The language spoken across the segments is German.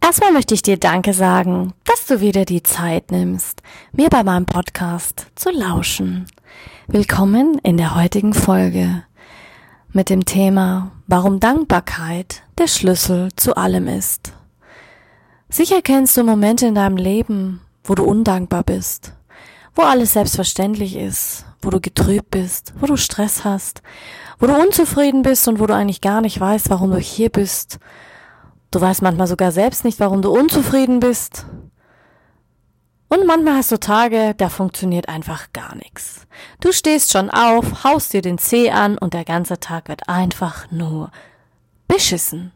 Erstmal möchte ich dir Danke sagen, dass du wieder die Zeit nimmst, mir bei meinem Podcast zu lauschen. Willkommen in der heutigen Folge mit dem Thema, warum Dankbarkeit der Schlüssel zu allem ist. Sicher kennst du Momente in deinem Leben, wo du undankbar bist, wo alles selbstverständlich ist, wo du getrübt bist, wo du Stress hast, wo du unzufrieden bist und wo du eigentlich gar nicht weißt, warum du hier bist Du weißt manchmal sogar selbst nicht, warum du unzufrieden bist. Und manchmal hast du Tage, da funktioniert einfach gar nichts. Du stehst schon auf, haust dir den Zeh an und der ganze Tag wird einfach nur beschissen.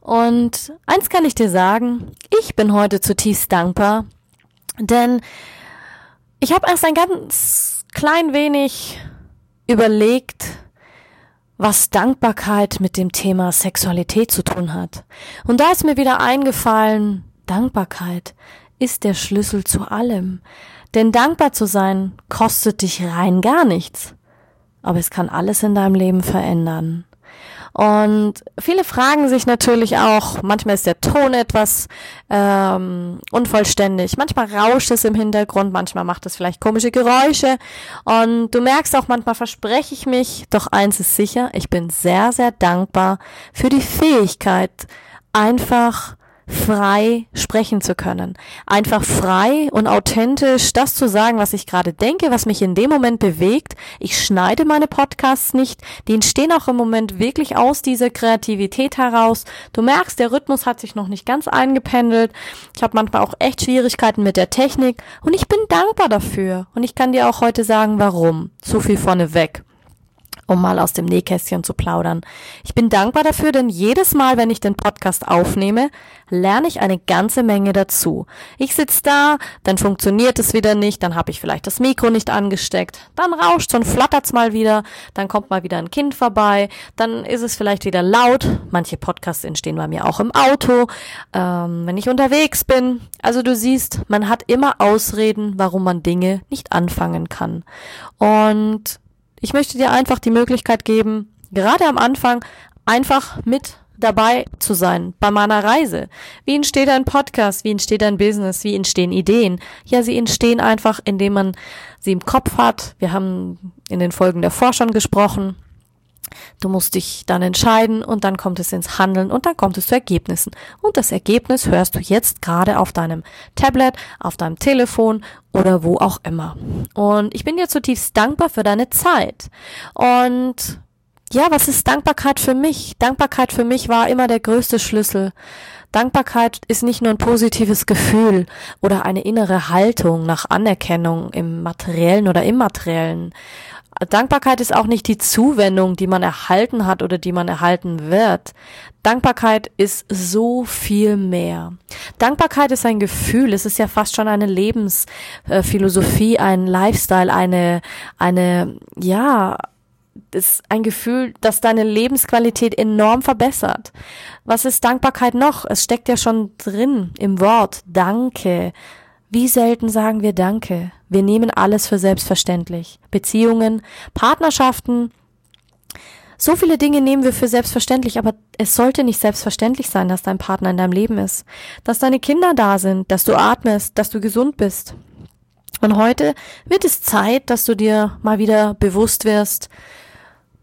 Und eins kann ich dir sagen, ich bin heute zutiefst dankbar, denn ich habe erst ein ganz klein wenig überlegt, was Dankbarkeit mit dem Thema Sexualität zu tun hat. Und da ist mir wieder eingefallen, Dankbarkeit ist der Schlüssel zu allem. Denn dankbar zu sein kostet dich rein gar nichts. Aber es kann alles in deinem Leben verändern. Und viele fragen sich natürlich auch, manchmal ist der Ton etwas ähm, unvollständig, manchmal rauscht es im Hintergrund, manchmal macht es vielleicht komische Geräusche. Und du merkst auch, manchmal verspreche ich mich, doch eins ist sicher, ich bin sehr, sehr dankbar für die Fähigkeit, einfach frei sprechen zu können. Einfach frei und authentisch das zu sagen, was ich gerade denke, was mich in dem Moment bewegt. Ich schneide meine Podcasts nicht. Die entstehen auch im Moment wirklich aus dieser Kreativität heraus. Du merkst, der Rhythmus hat sich noch nicht ganz eingependelt. Ich habe manchmal auch echt Schwierigkeiten mit der Technik und ich bin dankbar dafür. Und ich kann dir auch heute sagen, warum. So viel vorneweg um mal aus dem Nähkästchen zu plaudern. Ich bin dankbar dafür, denn jedes Mal, wenn ich den Podcast aufnehme, lerne ich eine ganze Menge dazu. Ich sitze da, dann funktioniert es wieder nicht, dann habe ich vielleicht das Mikro nicht angesteckt, dann rauscht und flattert's mal wieder, dann kommt mal wieder ein Kind vorbei, dann ist es vielleicht wieder laut. Manche Podcasts entstehen bei mir auch im Auto, ähm, wenn ich unterwegs bin. Also du siehst, man hat immer Ausreden, warum man Dinge nicht anfangen kann. Und ich möchte dir einfach die Möglichkeit geben, gerade am Anfang einfach mit dabei zu sein bei meiner Reise. Wie entsteht ein Podcast? Wie entsteht ein Business? Wie entstehen Ideen? Ja, sie entstehen einfach, indem man sie im Kopf hat. Wir haben in den Folgen davor schon gesprochen. Du musst dich dann entscheiden und dann kommt es ins Handeln und dann kommt es zu Ergebnissen. Und das Ergebnis hörst du jetzt gerade auf deinem Tablet, auf deinem Telefon oder wo auch immer. Und ich bin dir zutiefst dankbar für deine Zeit. Und ja, was ist Dankbarkeit für mich? Dankbarkeit für mich war immer der größte Schlüssel. Dankbarkeit ist nicht nur ein positives Gefühl oder eine innere Haltung nach Anerkennung im materiellen oder immateriellen. Dankbarkeit ist auch nicht die Zuwendung, die man erhalten hat oder die man erhalten wird. Dankbarkeit ist so viel mehr. Dankbarkeit ist ein Gefühl, es ist ja fast schon eine Lebensphilosophie, ein Lifestyle, eine, eine, ja, ist ein Gefühl, das deine Lebensqualität enorm verbessert. Was ist Dankbarkeit noch? Es steckt ja schon drin im Wort Danke. Wie selten sagen wir Danke? Wir nehmen alles für selbstverständlich. Beziehungen, Partnerschaften, so viele Dinge nehmen wir für selbstverständlich, aber es sollte nicht selbstverständlich sein, dass dein Partner in deinem Leben ist, dass deine Kinder da sind, dass du atmest, dass du gesund bist. Und heute wird es Zeit, dass du dir mal wieder bewusst wirst,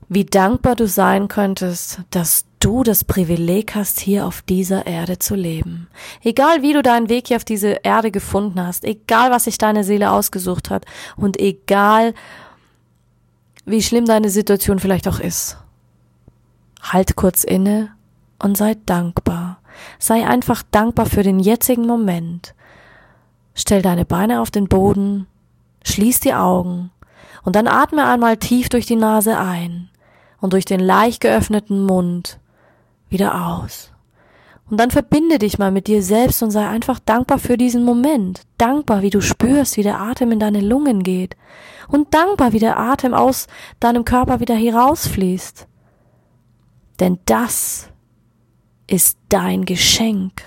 wie dankbar du sein könntest, dass du das Privileg hast, hier auf dieser Erde zu leben. Egal wie du deinen Weg hier auf diese Erde gefunden hast, egal was sich deine Seele ausgesucht hat und egal wie schlimm deine Situation vielleicht auch ist. Halt kurz inne und sei dankbar. Sei einfach dankbar für den jetzigen Moment. Stell deine Beine auf den Boden, schließ die Augen und dann atme einmal tief durch die Nase ein und durch den leicht geöffneten Mund wieder aus. Und dann verbinde dich mal mit dir selbst und sei einfach dankbar für diesen Moment. Dankbar, wie du spürst, wie der Atem in deine Lungen geht. Und dankbar, wie der Atem aus deinem Körper wieder herausfließt. Denn das ist dein Geschenk,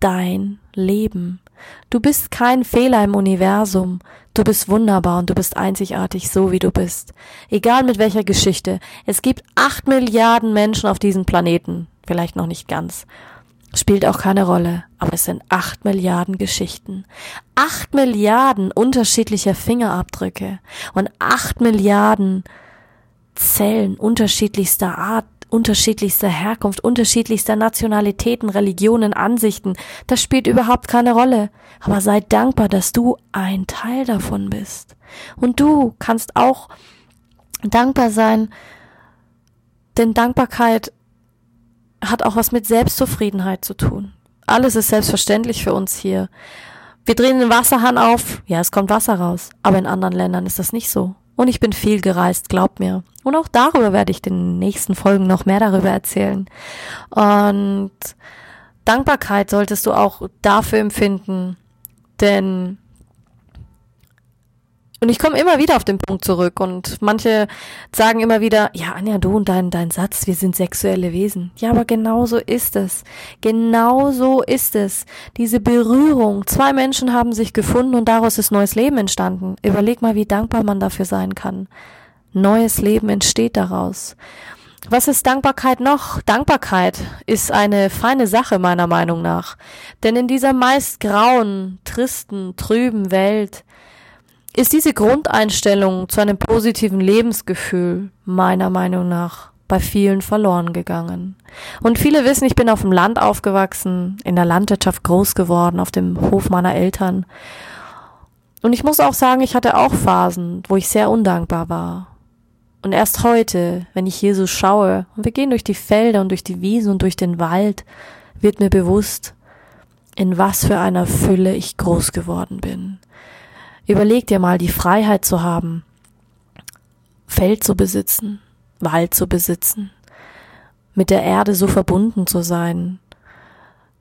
dein Leben. Du bist kein Fehler im Universum. Du bist wunderbar und du bist einzigartig so, wie du bist. Egal mit welcher Geschichte. Es gibt acht Milliarden Menschen auf diesem Planeten. Vielleicht noch nicht ganz. Spielt auch keine Rolle, aber es sind acht Milliarden Geschichten. Acht Milliarden unterschiedlicher Fingerabdrücke und acht Milliarden Zellen unterschiedlichster Art, unterschiedlichster Herkunft, unterschiedlichster Nationalitäten, Religionen, Ansichten. Das spielt überhaupt keine Rolle. Aber sei dankbar, dass du ein Teil davon bist. Und du kannst auch dankbar sein, denn Dankbarkeit hat auch was mit Selbstzufriedenheit zu tun. Alles ist selbstverständlich für uns hier. Wir drehen den Wasserhahn auf, ja, es kommt Wasser raus, aber in anderen Ländern ist das nicht so. Und ich bin viel gereist, glaub mir. Und auch darüber werde ich in den nächsten Folgen noch mehr darüber erzählen. Und Dankbarkeit solltest du auch dafür empfinden, denn und ich komme immer wieder auf den Punkt zurück und manche sagen immer wieder, ja, Anja, du und dein, dein Satz, wir sind sexuelle Wesen. Ja, aber genau so ist es. Genau so ist es. Diese Berührung. Zwei Menschen haben sich gefunden und daraus ist neues Leben entstanden. Überleg mal, wie dankbar man dafür sein kann. Neues Leben entsteht daraus. Was ist Dankbarkeit noch? Dankbarkeit ist eine feine Sache meiner Meinung nach. Denn in dieser meist grauen, tristen, trüben Welt ist diese Grundeinstellung zu einem positiven Lebensgefühl meiner Meinung nach bei vielen verloren gegangen. Und viele wissen, ich bin auf dem Land aufgewachsen, in der Landwirtschaft groß geworden, auf dem Hof meiner Eltern. Und ich muss auch sagen, ich hatte auch Phasen, wo ich sehr undankbar war. Und erst heute, wenn ich Jesus schaue und wir gehen durch die Felder und durch die Wiesen und durch den Wald, wird mir bewusst, in was für einer Fülle ich groß geworden bin. Überleg dir mal die Freiheit zu haben, Feld zu besitzen, Wald zu besitzen, mit der Erde so verbunden zu sein,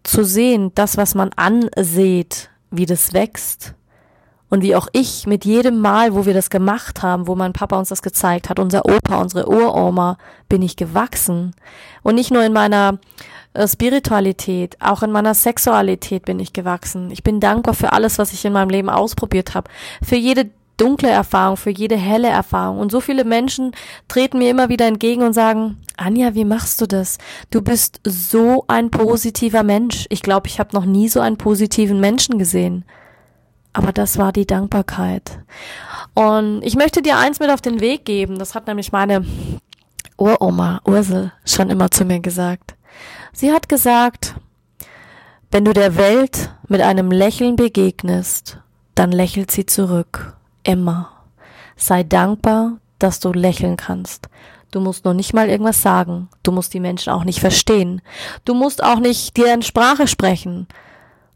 zu sehen, das, was man ansieht, wie das wächst, und wie auch ich mit jedem Mal, wo wir das gemacht haben, wo mein Papa uns das gezeigt hat, unser Opa, unsere Uroma, bin ich gewachsen. Und nicht nur in meiner äh, Spiritualität, auch in meiner Sexualität bin ich gewachsen. Ich bin dankbar für alles, was ich in meinem Leben ausprobiert habe, für jede dunkle Erfahrung, für jede helle Erfahrung. Und so viele Menschen treten mir immer wieder entgegen und sagen, Anja, wie machst du das? Du bist so ein positiver Mensch. Ich glaube, ich habe noch nie so einen positiven Menschen gesehen. Aber das war die Dankbarkeit. Und ich möchte dir eins mit auf den Weg geben. Das hat nämlich meine Uroma Ursel schon immer zu mir gesagt. Sie hat gesagt, wenn du der Welt mit einem Lächeln begegnest, dann lächelt sie zurück. Immer. Sei dankbar, dass du lächeln kannst. Du musst noch nicht mal irgendwas sagen. Du musst die Menschen auch nicht verstehen. Du musst auch nicht deren Sprache sprechen.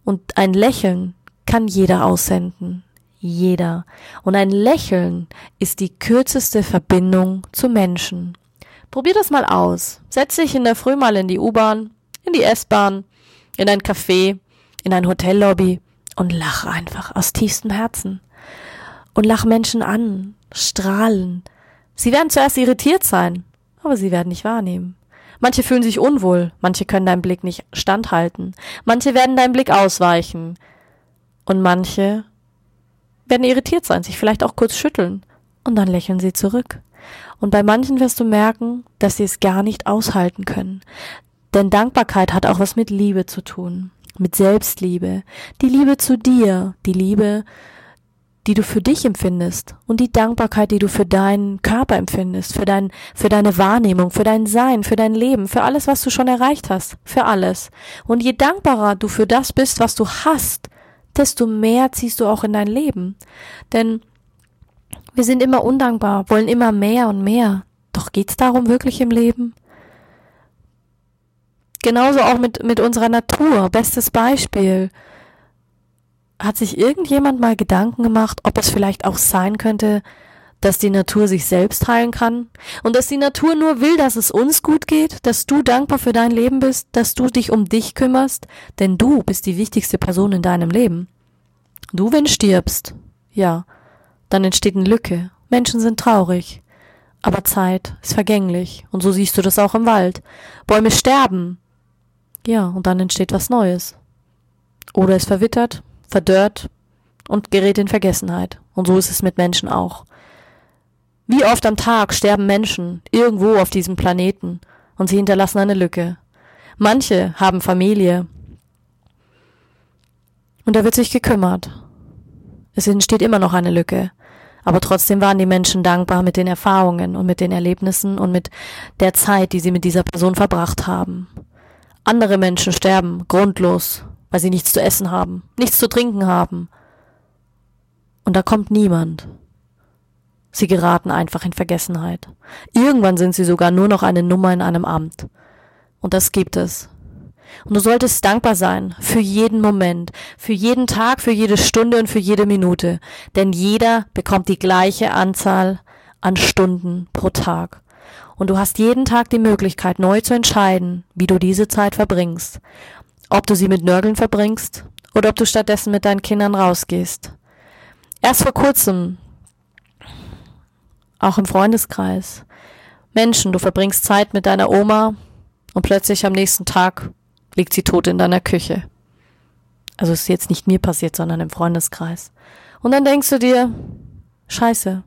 Und ein Lächeln kann jeder aussenden. Jeder. Und ein Lächeln ist die kürzeste Verbindung zu Menschen. Probier das mal aus. Setz dich in der Früh mal in die U-Bahn, in die S-Bahn, in ein Café, in ein Hotellobby und lach einfach aus tiefstem Herzen. Und lach Menschen an, strahlen. Sie werden zuerst irritiert sein, aber sie werden nicht wahrnehmen. Manche fühlen sich unwohl, manche können deinem Blick nicht standhalten, manche werden deinem Blick ausweichen und manche werden irritiert sein, sich vielleicht auch kurz schütteln und dann lächeln sie zurück. Und bei manchen wirst du merken, dass sie es gar nicht aushalten können. Denn Dankbarkeit hat auch was mit Liebe zu tun, mit Selbstliebe, die Liebe zu dir, die Liebe, die du für dich empfindest und die Dankbarkeit, die du für deinen Körper empfindest, für dein, für deine Wahrnehmung, für dein Sein, für dein Leben, für alles, was du schon erreicht hast, für alles. Und je dankbarer du für das bist, was du hast, desto mehr ziehst du auch in dein Leben. Denn wir sind immer undankbar, wollen immer mehr und mehr. Doch geht's darum wirklich im Leben? Genauso auch mit, mit unserer Natur. Bestes Beispiel. Hat sich irgendjemand mal Gedanken gemacht, ob es vielleicht auch sein könnte, dass die Natur sich selbst heilen kann und dass die Natur nur will, dass es uns gut geht, dass du dankbar für dein Leben bist, dass du dich um dich kümmerst, denn du bist die wichtigste Person in deinem Leben. Du, wenn stirbst, ja, dann entsteht eine Lücke. Menschen sind traurig. Aber Zeit ist vergänglich und so siehst du das auch im Wald. Bäume sterben. Ja, und dann entsteht was Neues. Oder es verwittert, verdörrt und gerät in Vergessenheit. Und so ist es mit Menschen auch. Wie oft am Tag sterben Menschen irgendwo auf diesem Planeten und sie hinterlassen eine Lücke. Manche haben Familie. Und da wird sich gekümmert. Es entsteht immer noch eine Lücke. Aber trotzdem waren die Menschen dankbar mit den Erfahrungen und mit den Erlebnissen und mit der Zeit, die sie mit dieser Person verbracht haben. Andere Menschen sterben grundlos, weil sie nichts zu essen haben, nichts zu trinken haben. Und da kommt niemand. Sie geraten einfach in Vergessenheit. Irgendwann sind sie sogar nur noch eine Nummer in einem Amt. Und das gibt es. Und du solltest dankbar sein für jeden Moment, für jeden Tag, für jede Stunde und für jede Minute. Denn jeder bekommt die gleiche Anzahl an Stunden pro Tag. Und du hast jeden Tag die Möglichkeit, neu zu entscheiden, wie du diese Zeit verbringst. Ob du sie mit Nörgeln verbringst oder ob du stattdessen mit deinen Kindern rausgehst. Erst vor kurzem auch im Freundeskreis. Menschen, du verbringst Zeit mit deiner Oma und plötzlich am nächsten Tag liegt sie tot in deiner Küche. Also ist jetzt nicht mir passiert, sondern im Freundeskreis. Und dann denkst du dir, scheiße,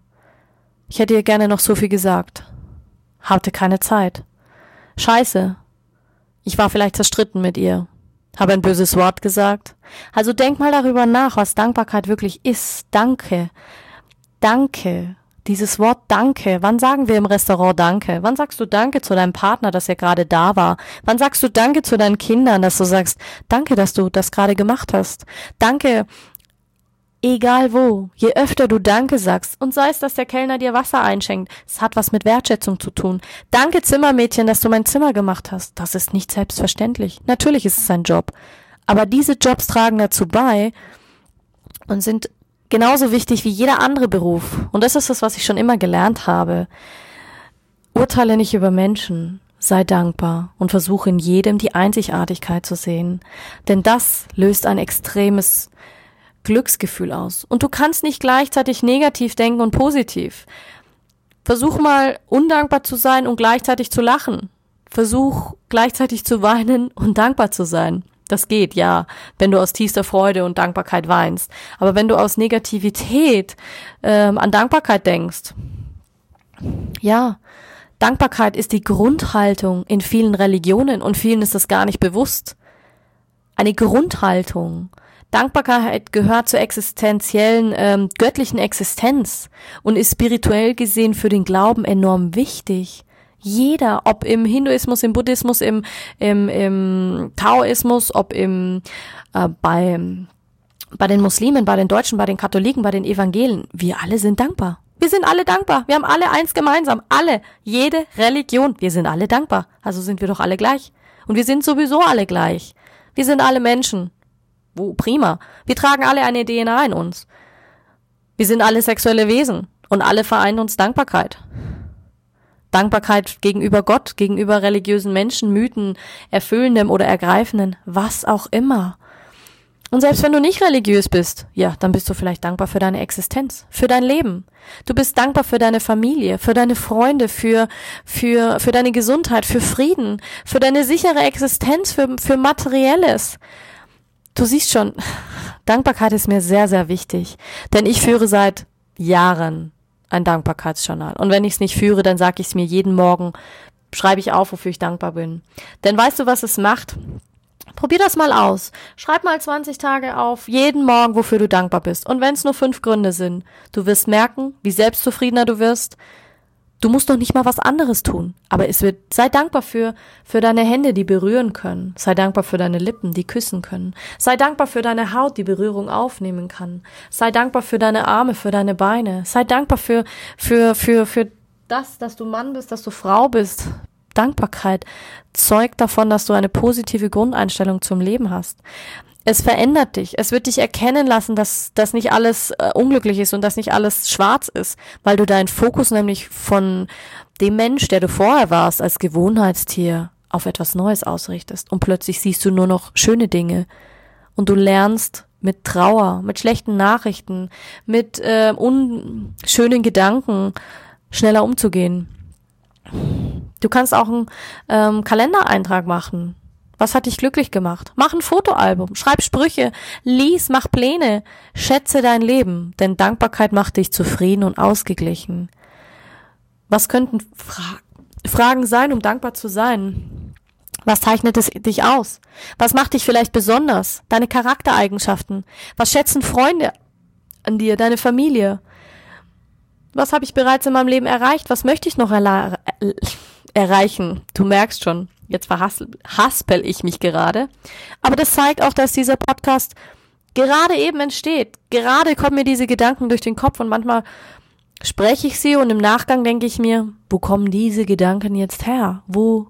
ich hätte ihr gerne noch so viel gesagt. Hatte keine Zeit. Scheiße, ich war vielleicht zerstritten mit ihr. Habe ein böses Wort gesagt. Also denk mal darüber nach, was Dankbarkeit wirklich ist. Danke. Danke. Dieses Wort Danke. Wann sagen wir im Restaurant Danke? Wann sagst du Danke zu deinem Partner, dass er gerade da war? Wann sagst du Danke zu deinen Kindern, dass du sagst, Danke, dass du das gerade gemacht hast? Danke, egal wo. Je öfter du Danke sagst, und sei es, dass der Kellner dir Wasser einschenkt, es hat was mit Wertschätzung zu tun. Danke, Zimmermädchen, dass du mein Zimmer gemacht hast. Das ist nicht selbstverständlich. Natürlich ist es ein Job. Aber diese Jobs tragen dazu bei und sind genauso wichtig wie jeder andere Beruf. Und das ist das, was ich schon immer gelernt habe. Urteile nicht über Menschen, sei dankbar und versuche in jedem die Einzigartigkeit zu sehen. Denn das löst ein extremes Glücksgefühl aus. Und du kannst nicht gleichzeitig negativ denken und positiv. Versuch mal undankbar zu sein und gleichzeitig zu lachen. Versuch gleichzeitig zu weinen und dankbar zu sein. Das geht, ja, wenn du aus tiefster Freude und Dankbarkeit weinst. Aber wenn du aus Negativität ähm, an Dankbarkeit denkst, ja, Dankbarkeit ist die Grundhaltung in vielen Religionen und vielen ist das gar nicht bewusst. Eine Grundhaltung. Dankbarkeit gehört zur existenziellen, ähm, göttlichen Existenz und ist spirituell gesehen für den Glauben enorm wichtig. Jeder, ob im Hinduismus, im Buddhismus, im, im, im Taoismus, ob im, äh, bei, bei den Muslimen, bei den Deutschen, bei den Katholiken, bei den Evangelen, wir alle sind dankbar. Wir sind alle dankbar. Wir haben alle eins gemeinsam. Alle. Jede Religion. Wir sind alle dankbar. Also sind wir doch alle gleich. Und wir sind sowieso alle gleich. Wir sind alle Menschen. Wo, prima. Wir tragen alle eine DNA in uns. Wir sind alle sexuelle Wesen. Und alle vereinen uns Dankbarkeit. Dankbarkeit gegenüber Gott, gegenüber religiösen Menschen, Mythen, erfüllendem oder ergreifenden, was auch immer. Und selbst wenn du nicht religiös bist, ja, dann bist du vielleicht dankbar für deine Existenz, für dein Leben. Du bist dankbar für deine Familie, für deine Freunde, für, für, für deine Gesundheit, für Frieden, für deine sichere Existenz, für, für Materielles. Du siehst schon, Dankbarkeit ist mir sehr, sehr wichtig, denn ich führe seit Jahren ein Dankbarkeitsjournal. Und wenn ich es nicht führe, dann sage ich es mir jeden Morgen, schreibe ich auf, wofür ich dankbar bin. Denn weißt du, was es macht? Probier das mal aus. Schreib mal 20 Tage auf, jeden Morgen, wofür du dankbar bist. Und wenn es nur fünf Gründe sind, du wirst merken, wie selbstzufriedener du wirst, Du musst doch nicht mal was anderes tun. Aber es wird, sei dankbar für, für deine Hände, die berühren können. Sei dankbar für deine Lippen, die küssen können. Sei dankbar für deine Haut, die Berührung aufnehmen kann. Sei dankbar für deine Arme, für deine Beine. Sei dankbar für, für, für, für das, dass du Mann bist, dass du Frau bist. Dankbarkeit zeugt davon, dass du eine positive Grundeinstellung zum Leben hast. Es verändert dich. Es wird dich erkennen lassen, dass das nicht alles äh, unglücklich ist und dass nicht alles schwarz ist, weil du deinen Fokus nämlich von dem Mensch, der du vorher warst, als Gewohnheitstier auf etwas Neues ausrichtest. Und plötzlich siehst du nur noch schöne Dinge. Und du lernst mit Trauer, mit schlechten Nachrichten, mit äh, unschönen Gedanken schneller umzugehen. Du kannst auch einen ähm, Kalendereintrag machen. Was hat dich glücklich gemacht? Mach ein Fotoalbum, schreib Sprüche, lies, mach Pläne, schätze dein Leben, denn Dankbarkeit macht dich zufrieden und ausgeglichen. Was könnten Fra Fragen sein, um dankbar zu sein? Was zeichnet es dich aus? Was macht dich vielleicht besonders? Deine Charaktereigenschaften? Was schätzen Freunde an dir, deine Familie? Was habe ich bereits in meinem Leben erreicht? Was möchte ich noch erreichen? Du merkst schon, jetzt verhaspel ich mich gerade. Aber das zeigt auch, dass dieser Podcast gerade eben entsteht. Gerade kommen mir diese Gedanken durch den Kopf und manchmal spreche ich sie und im Nachgang denke ich mir, wo kommen diese Gedanken jetzt her? Wo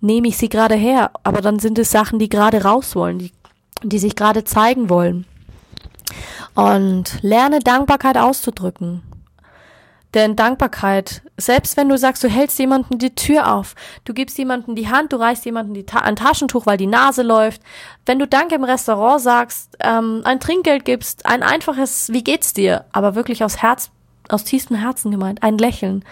nehme ich sie gerade her? Aber dann sind es Sachen, die gerade raus wollen, die, die sich gerade zeigen wollen. Und lerne Dankbarkeit auszudrücken. Denn Dankbarkeit, selbst wenn du sagst, du hältst jemanden die Tür auf, du gibst jemanden die Hand, du reißt jemanden die Ta ein Taschentuch, weil die Nase läuft, wenn du Danke im Restaurant sagst, ähm, ein Trinkgeld gibst, ein einfaches Wie geht's dir, aber wirklich aus Herz, aus tiefstem Herzen gemeint, ein Lächeln.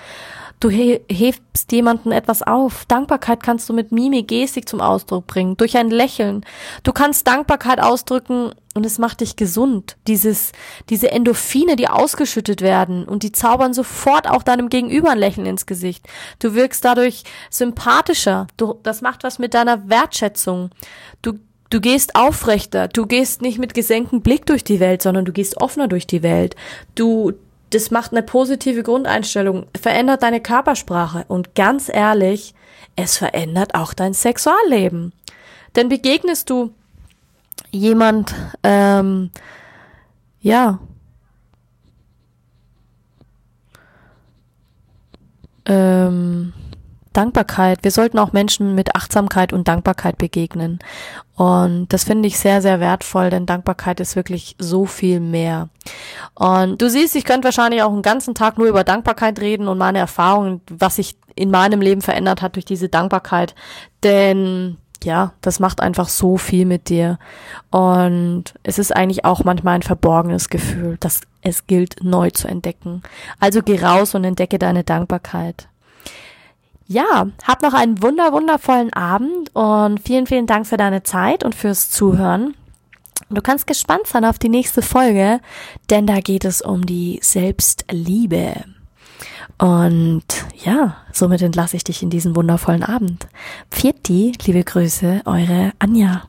Du he hebst jemanden etwas auf. Dankbarkeit kannst du mit Mimik, Gestik zum Ausdruck bringen, durch ein Lächeln. Du kannst Dankbarkeit ausdrücken und es macht dich gesund. Dieses, diese Endorphine, die ausgeschüttet werden und die zaubern sofort auch deinem Gegenüber ein Lächeln ins Gesicht. Du wirkst dadurch sympathischer. Du, das macht was mit deiner Wertschätzung. Du, Du gehst aufrechter, du gehst nicht mit gesenktem Blick durch die Welt, sondern du gehst offener durch die Welt. Du, das macht eine positive Grundeinstellung, verändert deine Körpersprache und ganz ehrlich, es verändert auch dein Sexualleben. Denn begegnest du jemand, ähm, ja, ähm, Dankbarkeit. Wir sollten auch Menschen mit Achtsamkeit und Dankbarkeit begegnen. Und das finde ich sehr, sehr wertvoll, denn Dankbarkeit ist wirklich so viel mehr. Und du siehst, ich könnte wahrscheinlich auch einen ganzen Tag nur über Dankbarkeit reden und meine Erfahrungen, was sich in meinem Leben verändert hat durch diese Dankbarkeit. Denn ja, das macht einfach so viel mit dir. Und es ist eigentlich auch manchmal ein verborgenes Gefühl, dass es gilt, neu zu entdecken. Also geh raus und entdecke deine Dankbarkeit. Ja, hab noch einen wunder, wundervollen Abend und vielen, vielen Dank für deine Zeit und fürs Zuhören. Du kannst gespannt sein auf die nächste Folge, denn da geht es um die Selbstliebe. Und ja, somit entlasse ich dich in diesen wundervollen Abend. Pfiat liebe Grüße, eure Anja.